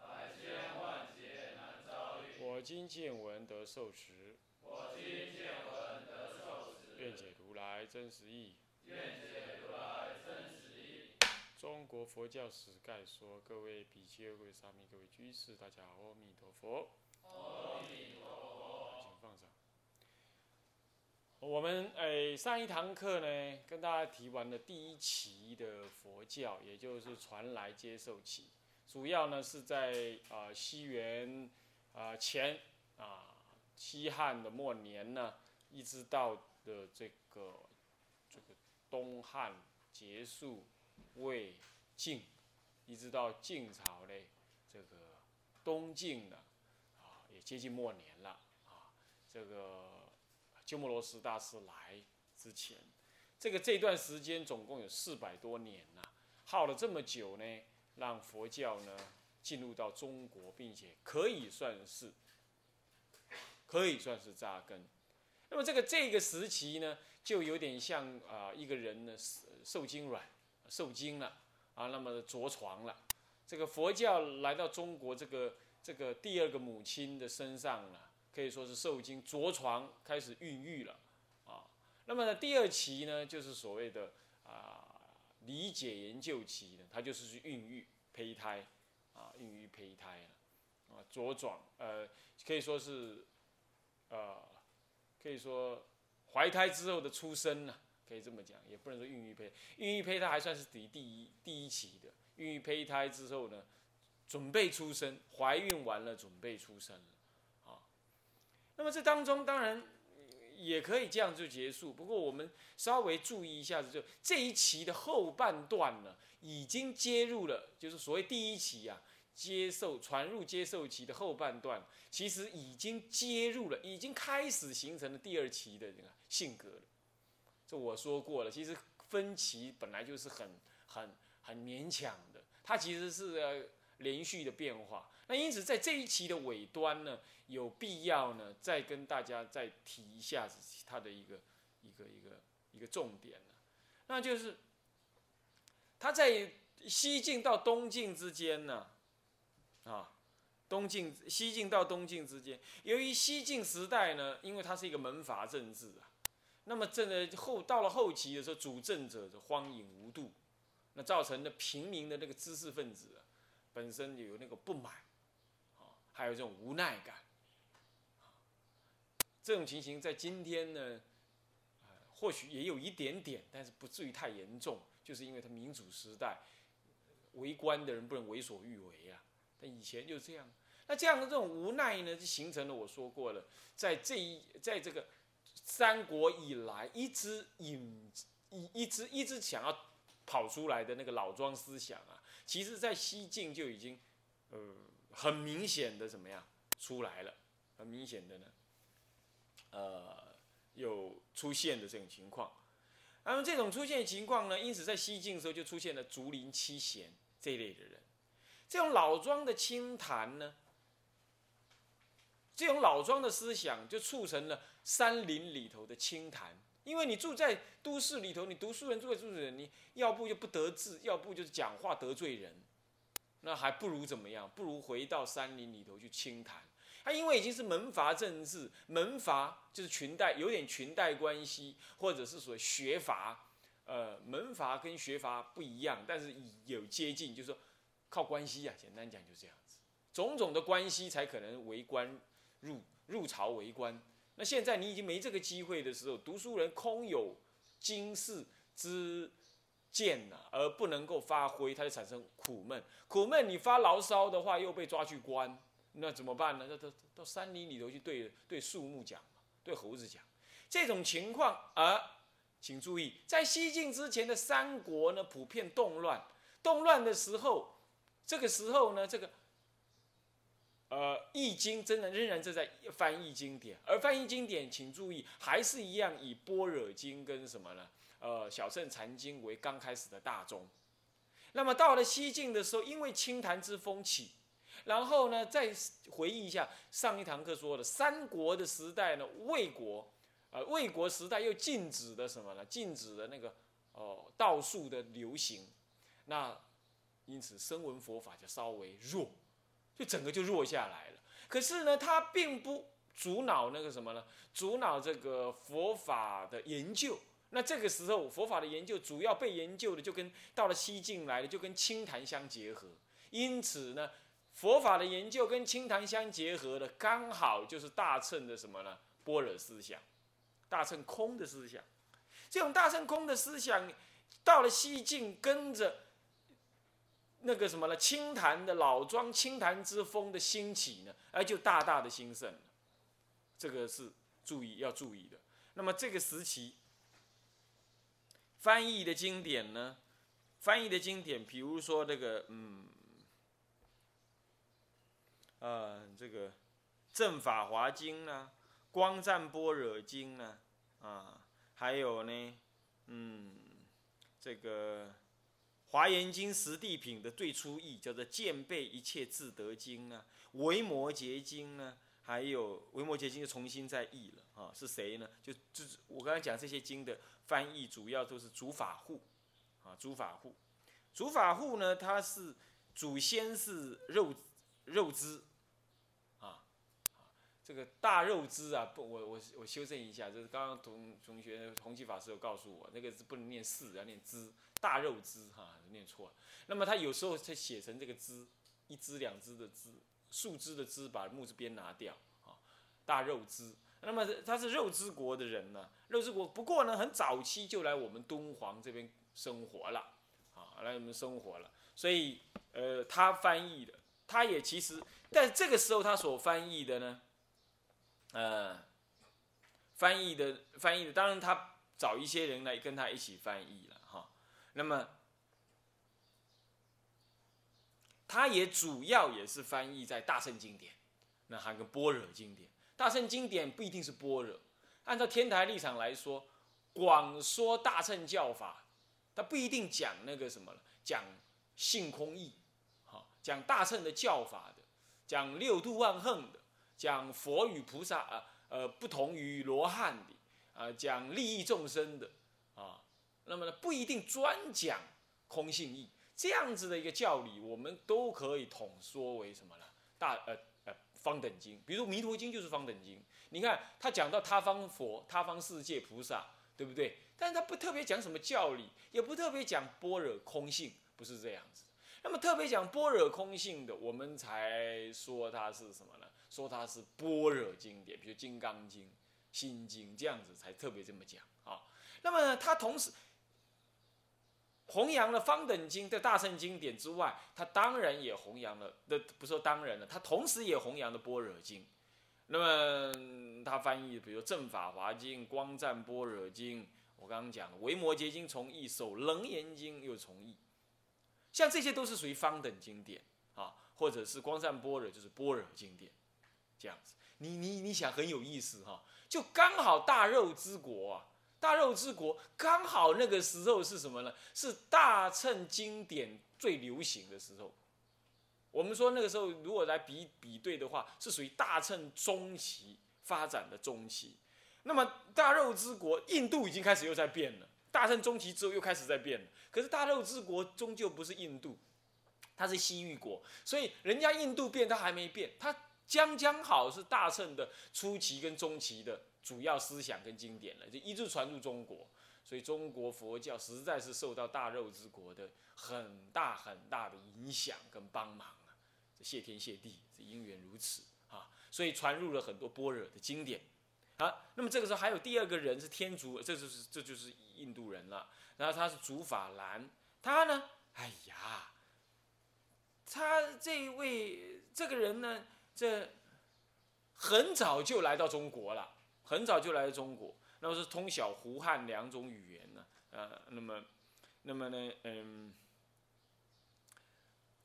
百千万劫难遭遇。我今见闻得受持。我今见闻得受持。愿解如来真实义。愿解如来真实义。中国佛教史概说，各位比丘、各位沙弥、各位居士，大家好，阿弥陀佛。阿弥陀佛。请放上。我们诶上一堂课呢，跟大家提完了第一期的佛教，也就是传来接受期，主要呢是在啊西元啊前啊西汉的末年呢，一直到的这个这个东汉结束魏晋，一直到晋朝的这个东晋呢啊也接近末年了啊这个。鸠摩罗什大师来之前，这个这段时间总共有四百多年呐，耗了这么久呢，让佛教呢进入到中国，并且可以算是可以算是扎根。那么这个这个时期呢，就有点像啊一个人呢受精卵受精了啊，那么着床了。这个佛教来到中国这个这个第二个母亲的身上了。可以说是受精着床开始孕育了，啊，那么呢第二期呢就是所谓的理解研究期呢，它就是去孕育胚胎，啊孕育胚胎，啊茁壮呃可以说是，呃可以说怀胎之后的出生呢，可以这么讲，也不能说孕育胚孕育胚胎还算是第第一第一期的孕育胚胎之后呢，准备出生，怀孕完了准备出生了。那么这当中当然也可以这样就结束，不过我们稍微注意一下子，就这一期的后半段呢，已经接入了，就是所谓第一期啊，接受传入接受期的后半段，其实已经接入了，已经开始形成了第二期的这个性格了。这我说过了，其实分歧本来就是很很很勉强的，它其实是连续的变化。那因此在这一期的尾端呢。有必要呢，再跟大家再提一下子它的一个一个一个一个重点呢，那就是它在西晋到东晋之间呢，啊，东晋西晋到东晋之间，由于西晋时代呢，因为它是一个门阀政治啊，那么这个后到了后期的时候，主政者的荒淫无度，那造成的平民的那个知识分子啊，本身有那个不满，有这种无奈感。这种情形在今天呢，或许也有一点点，但是不至于太严重。就是因为他民主时代，为官的人不能为所欲为啊。但以前就这样。那这样的这种无奈呢，就形成了我说过了，在这一在这个三国以来，一直引一一直一直想要跑出来的那个老庄思想啊，其实在西晋就已经呃很明显的怎么样出来了，很明显的呢。呃，有出现的这种情况，那么这种出现情况呢，因此在西晋的时候就出现了竹林七贤这一类的人，这种老庄的清谈呢，这种老庄的思想就促成了山林里头的清谈，因为你住在都市里头，你读书人住在都市人，你要不就不得志，要不就是讲话得罪人，那还不如怎么样？不如回到山林里头去清谈。他因为已经是门阀政治，门阀就是裙带，有点裙带关系，或者是说学阀，呃，门阀跟学阀不一样，但是有接近，就是说靠关系啊，简单讲就这样子，种种的关系才可能为官入入朝为官。那现在你已经没这个机会的时候，读书人空有经世之贱呐，而不能够发挥，他就产生苦闷。苦闷，你发牢骚的话，又被抓去关。那怎么办呢？那到到山林里头去对对树木讲，对猴子讲，这种情况而，请注意，在西晋之前的三国呢，普遍动乱。动乱的时候，这个时候呢，这个呃，易经真的仍然是在翻译经典，而翻译经典，请注意，还是一样以般若经跟什么呢？呃，小乘禅经为刚开始的大宗。那么到了西晋的时候，因为清谈之风起，然后呢，再回忆一下上一堂课说的三国的时代呢，魏国，呃，魏国时代又禁止的什么呢？禁止的那个哦，道术的流行，那因此声闻佛法就稍微弱。就整个就弱下来了。可是呢，它并不阻挠那个什么呢？阻挠这个佛法的研究。那这个时候，佛法的研究主要被研究的，就跟到了西晋来的，就跟清谈相结合。因此呢，佛法的研究跟清谈相结合的，刚好就是大乘的什么呢？般若思想，大乘空的思想。这种大乘空的思想，到了西晋，跟着。那个什么呢？清谈的老庄清谈之风的兴起呢，而就大大的兴盛了。这个是注意要注意的。那么这个时期翻译的经典呢，翻译的经典，比如说这个嗯，呃，这个正法华经呢，光赞般若经呢，啊，还有呢，嗯，这个。华严经十地品的最初译叫做《见备一切智德经》呢，《维摩诘经》呢，还有《维摩诘经》就重新再译了啊，是谁呢？就就是我刚才讲这些经的翻译，主要都是主法护啊，主法护，主法护呢，他是祖先是肉肉支啊，这个大肉支啊，不，我我我修正一下，就是刚刚同同学弘基法师有告诉我，那个是不能念四，要念支。大肉枝哈，念错了。那么他有时候他写成这个枝，一枝两枝的枝，树枝的枝，把木字边拿掉啊。大肉枝，那么他是肉之国的人呢，肉之国。不过呢，很早期就来我们敦煌这边生活了啊，来我们生活了。所以呃，他翻译的，他也其实，但这个时候他所翻译的呢，呃，翻译的翻译的，当然他找一些人来跟他一起翻译了。哈那么，它也主要也是翻译在大乘经典，那还有个般若经典。大乘经典不一定是般若，按照天台立场来说，广说大乘教法，它不一定讲那个什么了，讲性空义，好，讲大乘的教法的，讲六度万恒的，讲佛与菩萨啊，呃，不同于罗汉的，啊，讲利益众生的，啊。那么呢，不一定专讲空性义这样子的一个教理，我们都可以统说为什么呢？大呃呃方等经，比如《弥陀经》就是方等经。你看他讲到他方佛、他方世界菩萨，对不对？但是他不特别讲什么教理，也不特别讲般若空性，不是这样子。那么特别讲般若空性的，我们才说它是什么呢？说它是般若经典，比如《金刚经》《心经》这样子才特别这么讲啊。那么它同时。弘扬了方等经的大圣经典之外，他当然也弘扬了，那不说当然了，他同时也弘扬了般若经。那么他翻译，比如正法华经、光赞般若经，我刚刚讲的维摩诘经重译，首楞严经又重译，像这些都是属于方等经典啊，或者是光赞般若就是般若经典，这样子。你你你想很有意思哈，就刚好大肉之国啊。大肉之国刚好那个时候是什么呢？是大乘经典最流行的时候。我们说那个时候如果来比比对的话，是属于大乘中期发展的中期。那么大肉之国，印度已经开始又在变了。大乘中期之后又开始在变了。可是大肉之国终究不是印度，它是西域国，所以人家印度变，它还没变，它将将好是大乘的初期跟中期的。主要思想跟经典了，就一直传入中国，所以中国佛教实在是受到大肉之国的很大很大的影响跟帮忙啊！这谢天谢地，这因缘如此啊！所以传入了很多般若的经典啊。那么这个时候还有第二个人是天竺，这就是这就是印度人了。然后他是竺法兰，他呢，哎呀，他这位这个人呢，这很早就来到中国了。很早就来中国，那么是通晓胡汉两种语言呢，呃，那么，那么呢，嗯，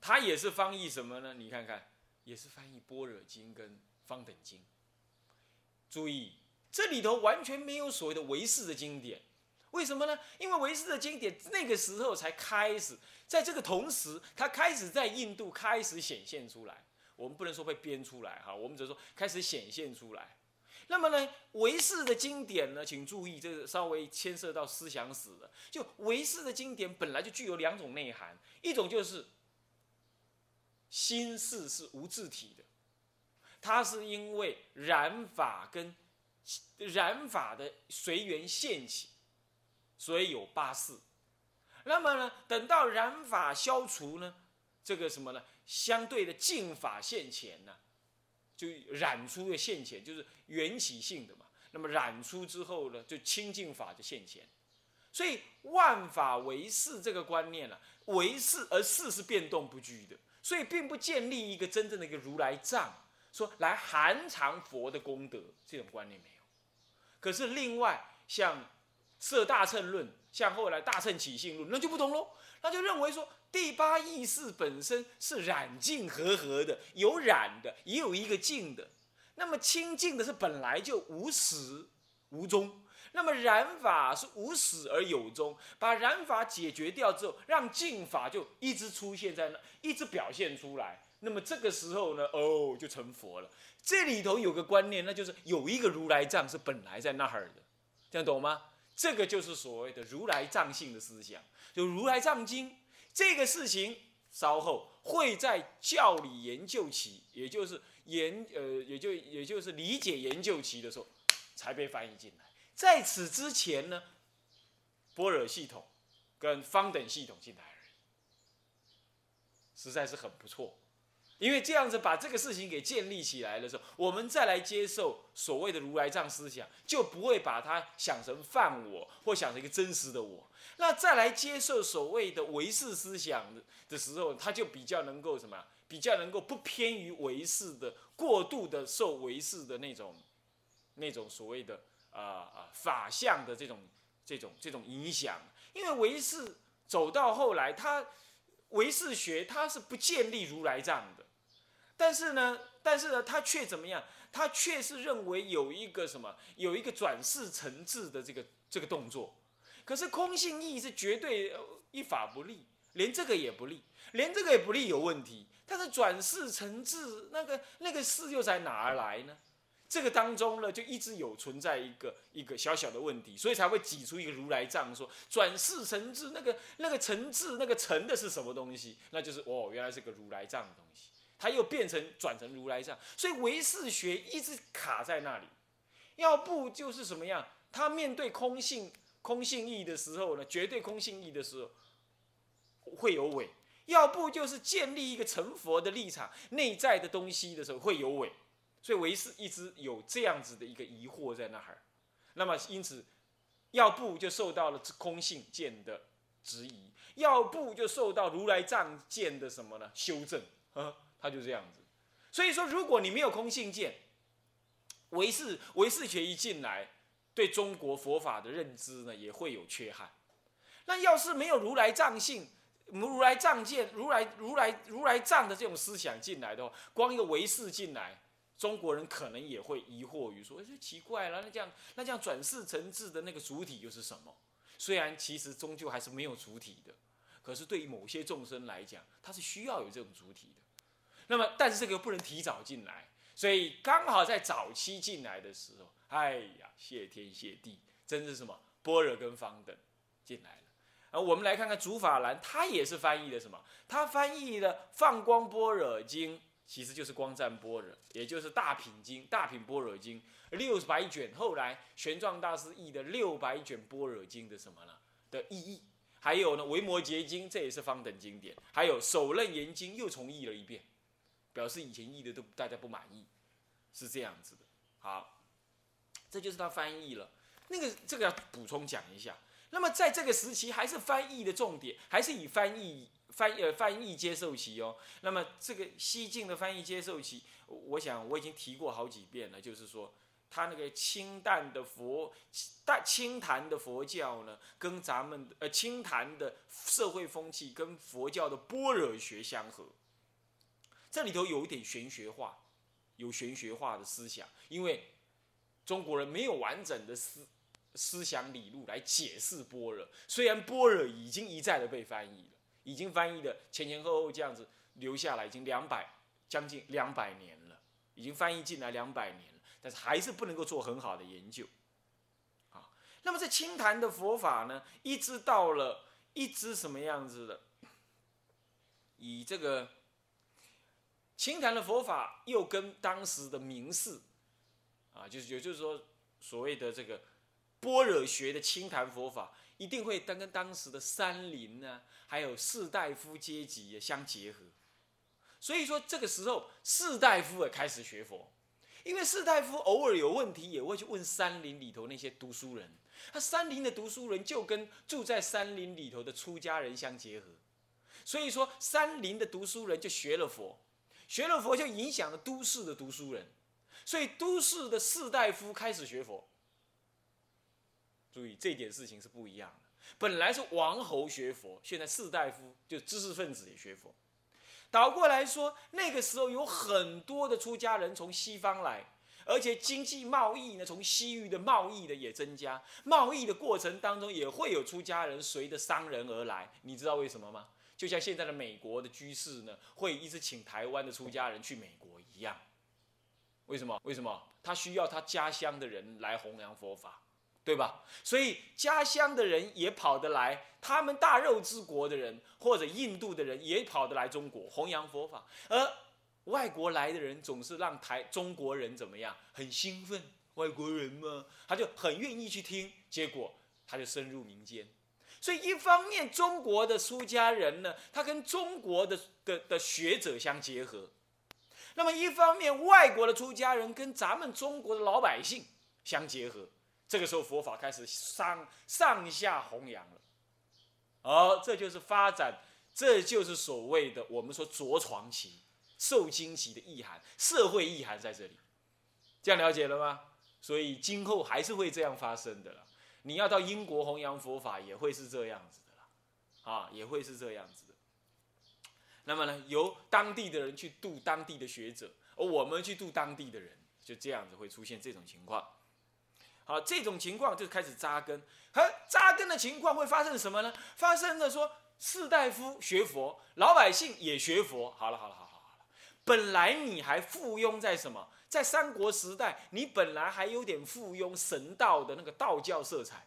他也是翻译什么呢？你看看，也是翻译《般若经》跟《方等经》。注意，这里头完全没有所谓的唯识的经典，为什么呢？因为唯识的经典那个时候才开始，在这个同时，它开始在印度开始显现出来。我们不能说被编出来哈，我们只是说开始显现出来。那么呢，唯识的经典呢，请注意，这个稍微牵涉到思想史了。就唯识的经典本来就具有两种内涵，一种就是心事是无自体的，它是因为染法跟染法的随缘现起，所以有八事。那么呢，等到染法消除呢，这个什么呢？相对的净法现前呢？就染出的现前，就是缘起性的嘛。那么染出之后呢，就清净法就现前。所以万法唯识这个观念呢，唯识而识是变动不居的，所以并不建立一个真正的一个如来藏，说来含藏佛的功德这种观念没有。可是另外像色大乘论，像后来大乘起信论，那就不同喽，那就认为说。第八意识本身是染净合合的，有染的，也有一个净的。那么清净的是本来就无始无终，那么染法是无始而有终。把染法解决掉之后，让净法就一直出现在那，一直表现出来。那么这个时候呢，哦，就成佛了。这里头有个观念，那就是有一个如来藏是本来在那儿的，这样懂吗？这个就是所谓的如来藏性的思想，就如来藏经。这个事情稍后会在教理研究期，也就是研呃，也就也就是理解研究期的时候，才被翻译进来。在此之前呢，般若系统跟方等系统进来而已，实在是很不错。因为这样子把这个事情给建立起来的时候，我们再来接受所谓的如来藏思想，就不会把它想成犯我，或想成一个真实的我。那再来接受所谓的唯识思想的时候，他就比较能够什么？比较能够不偏于唯识的过度的受唯识的那种那种所谓的啊啊法相的这种这种这种影响。因为唯识走到后来，他唯识学他是不建立如来藏的，但是呢，但是呢，他却怎么样？他却是认为有一个什么？有一个转世成智的这个这个动作。可是空性义是绝对一法不立，连这个也不立，连这个也不立有问题。但是转世成智，那个那个世又在哪儿来呢？这个当中呢，就一直有存在一个一个小小的问题，所以才会挤出一个如来藏，说转世成智，那个那个成智那个成的是什么东西？那就是哦，原来是个如来藏的东西，他又变成转成如来藏，所以唯识学一直卡在那里。要不就是什么样？他面对空性。空性义的时候呢，绝对空性义的时候会有伪；要不就是建立一个成佛的立场，内在的东西的时候会有伪。所以唯识一直有这样子的一个疑惑在那儿。那么因此，要不就受到了空性见的质疑，要不就受到如来藏见的什么呢？修正，啊，他就这样子。所以说，如果你没有空性见，唯识唯识学一进来。对中国佛法的认知呢，也会有缺憾。那要是没有如来藏性、如来藏见、如来如来如来藏的这种思想进来的话，光一个唯识进来，中国人可能也会疑惑于说：，哎，奇怪了，那这样那这样转世成智的那个主体又是什么？虽然其实终究还是没有主体的，可是对于某些众生来讲，他是需要有这种主体的。那么，但是这个不能提早进来，所以刚好在早期进来的时候。哎呀，谢天谢地，真是什么般若跟方等进来了。啊，我们来看看竺法兰，他也是翻译的什么？他翻译的《放光般若经》，其实就是光赞般若，也就是大品经、大品般若经六百卷。后来玄奘大师译的六百卷般若经的什么呢？的意义。还有呢，《维摩诘经》，这也是方等经典。还有《首楞严经》，又重译了一遍，表示以前译的都大家不满意，是这样子的。好。这就是他翻译了，那个这个要补充讲一下。那么在这个时期，还是翻译的重点，还是以翻译翻呃翻译接受期哦。那么这个西晋的翻译接受期，我想我已经提过好几遍了，就是说他那个清淡的佛淡清谈的佛教呢，跟咱们呃清谈的社会风气跟佛教的般若学相合。这里头有一点玄学化，有玄学化的思想，因为中国人没有完整的思思想理路来解释般若。虽然般若已经一再的被翻译了，已经翻译的前前后后这样子留下来，已经两百将近两百年了，已经翻译进来两百年了，但是还是不能够做很好的研究。啊，那么在清谈的佛法呢，一直到了一直什么样子的？以这个清谈的佛法，又跟当时的名士，啊，就是也就是说，所谓的这个般若学的清谈佛法，一定会跟跟当时的山林呢，还有士大夫阶级也相结合。所以说，这个时候士大夫也开始学佛，因为士大夫偶尔有问题，也会去问山林里头那些读书人。他山林的读书人就跟住在山林里头的出家人相结合。所以说，山林的读书人就学了佛，学了佛就影响了都市的读书人，所以都市的士大夫开始学佛。注意这点事情是不一样的。本来是王侯学佛，现在士大夫就知识分子也学佛。倒过来说，那个时候有很多的出家人从西方来，而且经济贸易呢，从西域的贸易的也增加，贸易的过程当中也会有出家人随着商人而来。你知道为什么吗？就像现在的美国的居士呢，会一直请台湾的出家人去美国一样。为什么？为什么？他需要他家乡的人来弘扬佛法，对吧？所以家乡的人也跑得来，他们大肉之国的人或者印度的人也跑得来中国弘扬佛法，而外国来的人总是让台中国人怎么样？很兴奋，外国人嘛，他就很愿意去听，结果他就深入民间。所以，一方面，中国的出家人呢，他跟中国的的的学者相结合；那么，一方面，外国的出家人跟咱们中国的老百姓相结合。这个时候，佛法开始上上下弘扬了。而这就是发展，这就是所谓的我们说着床期、受惊期的意涵，社会意涵在这里。这样了解了吗？所以，今后还是会这样发生的了。你要到英国弘扬佛法，也会是这样子的啦，啊，也会是这样子的。那么呢，由当地的人去度当地的学者，而我们去度当地的人，就这样子会出现这种情况。好，这种情况就开始扎根。和扎根的情况会发生什么呢？发生的说，士大夫学佛，老百姓也学佛。好了，好了，好了好了。本来你还附庸在什么？在三国时代，你本来还有点附庸神道的那个道教色彩，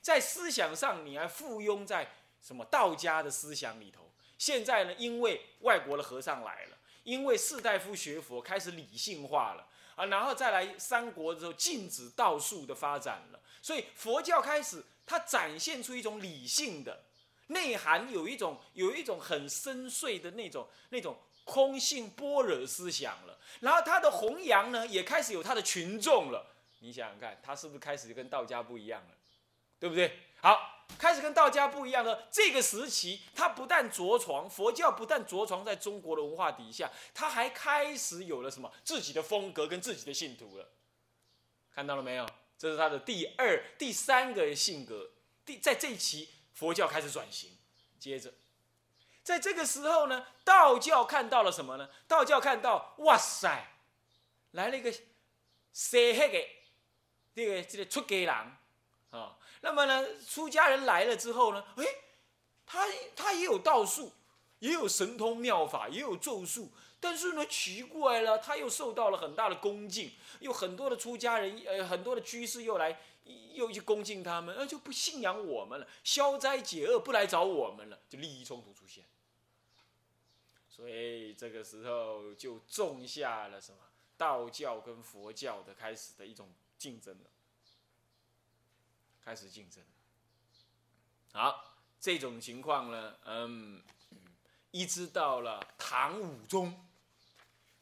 在思想上你还附庸在什么道家的思想里头。现在呢，因为外国的和尚来了，因为士大夫学佛开始理性化了啊，然后再来三国之后禁止道术的发展了，所以佛教开始它展现出一种理性的内涵，有一种有一种很深邃的那种那种。空性般若思想了，然后他的弘扬呢，也开始有他的群众了。你想想看，他是不是开始就跟道家不一样了？对不对？好，开始跟道家不一样了。这个时期，他不但着床，佛教不但着床在中国的文化底下，他还开始有了什么自己的风格跟自己的信徒了。看到了没有？这是他的第二、第三个性格。第在这一期，佛教开始转型，接着。在这个时候呢，道教看到了什么呢？道教看到，哇塞，来了一个谁黑的这个这个出家人啊。那么呢，出家人来了之后呢，哎，他他也有道术，也有神通妙法，也有咒术。但是呢，奇怪了，他又受到了很大的恭敬，有很多的出家人，呃，很多的居士又来又去恭敬他们，那就不信仰我们了，消灾解厄不来找我们了，就利益冲突出现。所以这个时候就种下了什么道教跟佛教的开始的一种竞争了，开始竞争。好，这种情况呢，嗯，一直到了唐武宗，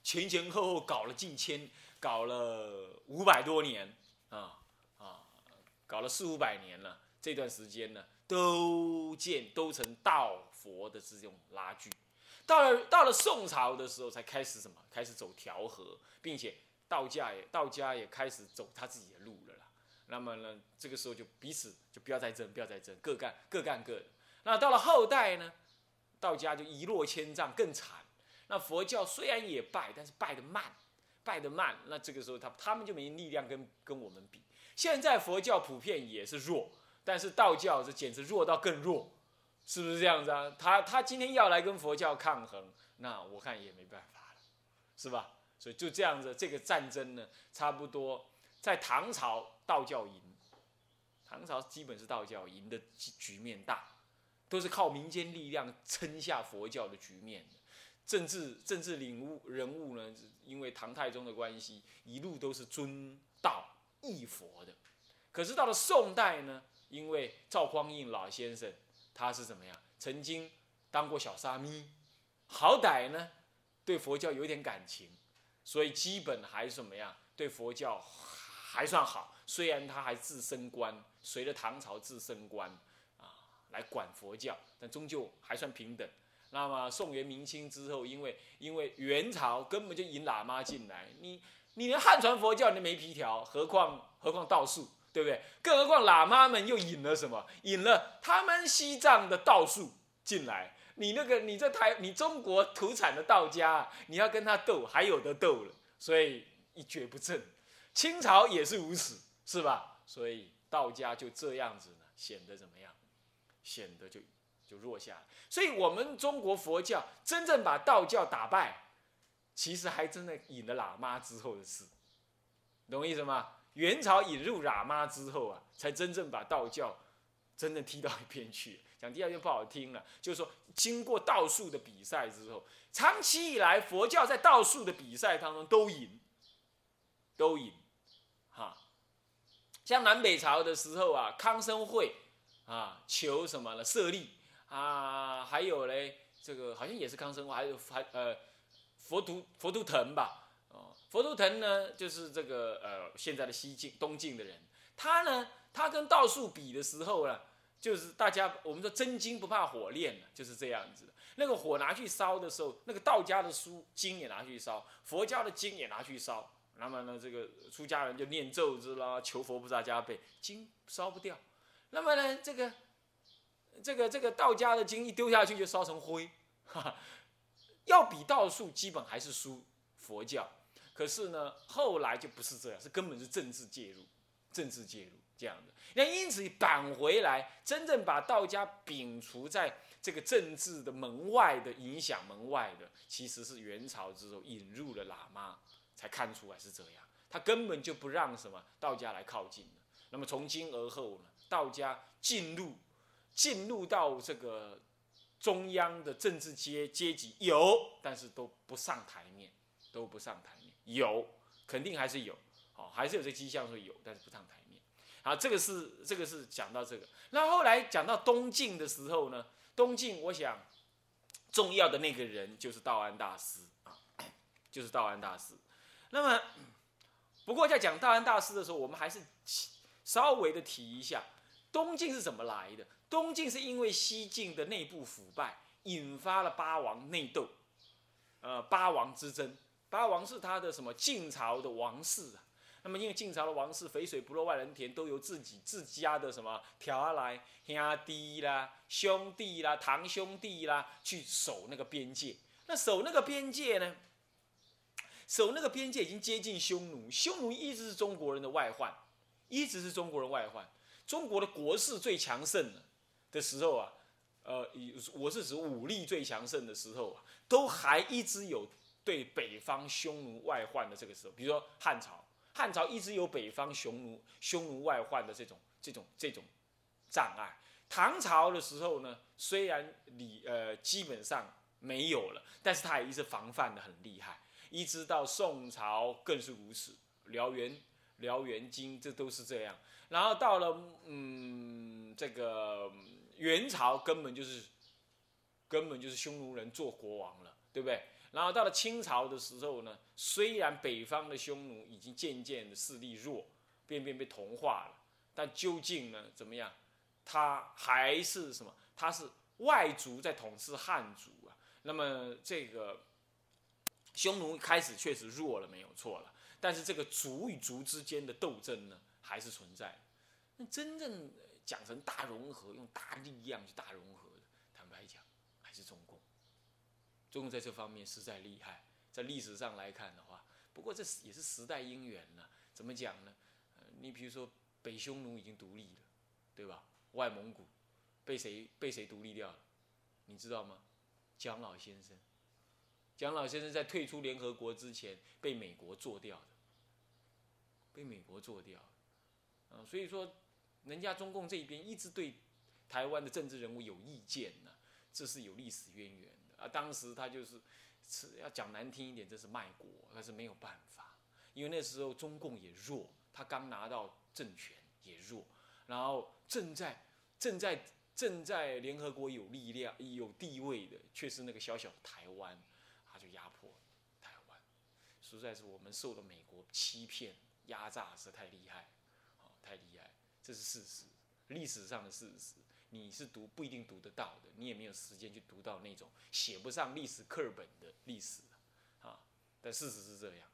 前前后后搞了近千，搞了五百多年啊啊，搞了四五百年了。这段时间呢，都见都成道佛的这种拉锯。到了到了宋朝的时候，才开始什么？开始走调和，并且道家也道家也开始走他自己的路了啦。那么呢，这个时候就彼此就不要再争，不要再争，各干各干各的。那到了后代呢，道家就一落千丈，更惨。那佛教虽然也败，但是败得慢，败得慢。那这个时候他他们就没力量跟跟我们比。现在佛教普遍也是弱，但是道教是简直弱到更弱，是不是这样子啊？他他今天要来跟佛教抗衡，那我看也没办法了，是吧？所以就这样子，这个战争呢，差不多在唐朝道教赢，唐朝基本是道教赢的局面大。都是靠民间力量撑下佛教的局面的政治政治领悟人物呢，因为唐太宗的关系，一路都是尊道义佛的。可是到了宋代呢，因为赵匡胤老先生他是怎么样？曾经当过小沙弥，好歹呢对佛教有点感情，所以基本还是怎么样？对佛教还算好。虽然他还自升官，随着唐朝自升官。来管佛教，但终究还算平等。那么宋元明清之后，因为因为元朝根本就引喇嘛进来，你你连汉传佛教你都没皮条，何况何况道术，对不对？更何况喇嘛们又引了什么？引了他们西藏的道术进来。你那个你在台，你中国土产的道家，你要跟他斗，还有的斗了。所以一蹶不振。清朝也是如此，是吧？所以道家就这样子呢，显得怎么样？显得就就弱下来，所以我们中国佛教真正把道教打败，其实还真的引了喇嘛之后的事，懂我意思吗？元朝引入喇嘛之后啊，才真正把道教真正踢到一边去。讲第二遍不好听了，就是说经过道术的比赛之后，长期以来佛教在道术的比赛当中都赢，都赢，哈，像南北朝的时候啊，康生会。啊，求什么了？舍利啊，还有嘞，这个好像也是康生，还有还呃，佛图佛图腾吧，哦，佛图腾呢，就是这个呃，现在的西晋东晋的人，他呢，他跟道术比的时候呢，就是大家我们说真金不怕火炼就是这样子的。那个火拿去烧的时候，那个道家的书经也拿去烧，佛教的经也拿去烧，那么呢，这个出家人就念咒子啦，求佛菩萨加倍，经烧不掉。那么呢，这个，这个这个道家的经一丢下去就烧成灰，哈哈，要比道术基本还是输佛教。可是呢，后来就不是这样，是根本是政治介入，政治介入这样的。那因此扳回来，真正把道家摒除在这个政治的门外的影响门外的，其实是元朝之后引入了喇嘛，才看出来是这样。他根本就不让什么道家来靠近那么从今而后呢？道家进入，进入到这个中央的政治阶阶级有，但是都不上台面，都不上台。有，肯定还是有，好，还是有这迹象说有，但是不上台面。好，这个是这个是讲到这个。那后来讲到东晋的时候呢，东晋我想重要的那个人就是道安大师啊，就是道安大师。那么，不过在讲道安大师的时候，我们还是稍微的提一下。东晋是怎么来的？东晋是因为西晋的内部腐败，引发了八王内斗，呃，八王之争。八王是他的什么？晋朝的王室啊。那么因为晋朝的王室肥水不落外人田，都由自己自家的什么调来兄弟啦、兄弟啦、堂兄弟啦去守那个边界。那守那个边界呢？守那个边界已经接近匈奴，匈奴一直是中国人的外患，一直是中国人外患。中国的国势最强盛的时候啊，呃，我是指武力最强盛的时候啊，都还一直有对北方匈奴外患的这个时候，比如说汉朝，汉朝一直有北方匈奴匈奴外患的这种这种这种障碍。唐朝的时候呢，虽然你呃基本上没有了，但是他也一直防范的很厉害，一直到宋朝更是如此，辽元辽元金这都是这样。然后到了嗯，这个元朝根本就是，根本就是匈奴人做国王了，对不对？然后到了清朝的时候呢，虽然北方的匈奴已经渐渐的势力弱，便便被同化了，但究竟呢怎么样？他还是什么？他是外族在统治汉族啊。那么这个匈奴开始确实弱了，没有错了。但是这个族与族之间的斗争呢？还是存在，那真正讲成大融合，用大力量去大融合的，坦白讲，还是中共，在这方面实在厉害，在历史上来看的话，不过这也是时代因缘了。怎么讲呢？你比如说北匈奴已经独立了，对吧？外蒙古被谁被谁独立掉了？你知道吗？蒋老先生。蒋老先生在退出联合国之前被美国做掉的，被美国做掉。啊，所以说，人家中共这边一直对台湾的政治人物有意见呢，这是有历史渊源啊。当时他就是，是要讲难听一点，这是卖国，但是没有办法，因为那时候中共也弱，他刚拿到政权也弱，然后正在正在正在联合国有力量有地位的，却是那个小小的台湾。他就压迫台湾，实在是我们受了美国欺骗压榨，是太厉害，哦，太厉害，这是事实，历史上的事实，你是读不一定读得到的，你也没有时间去读到那种写不上历史课本的历史啊，但事实是这样。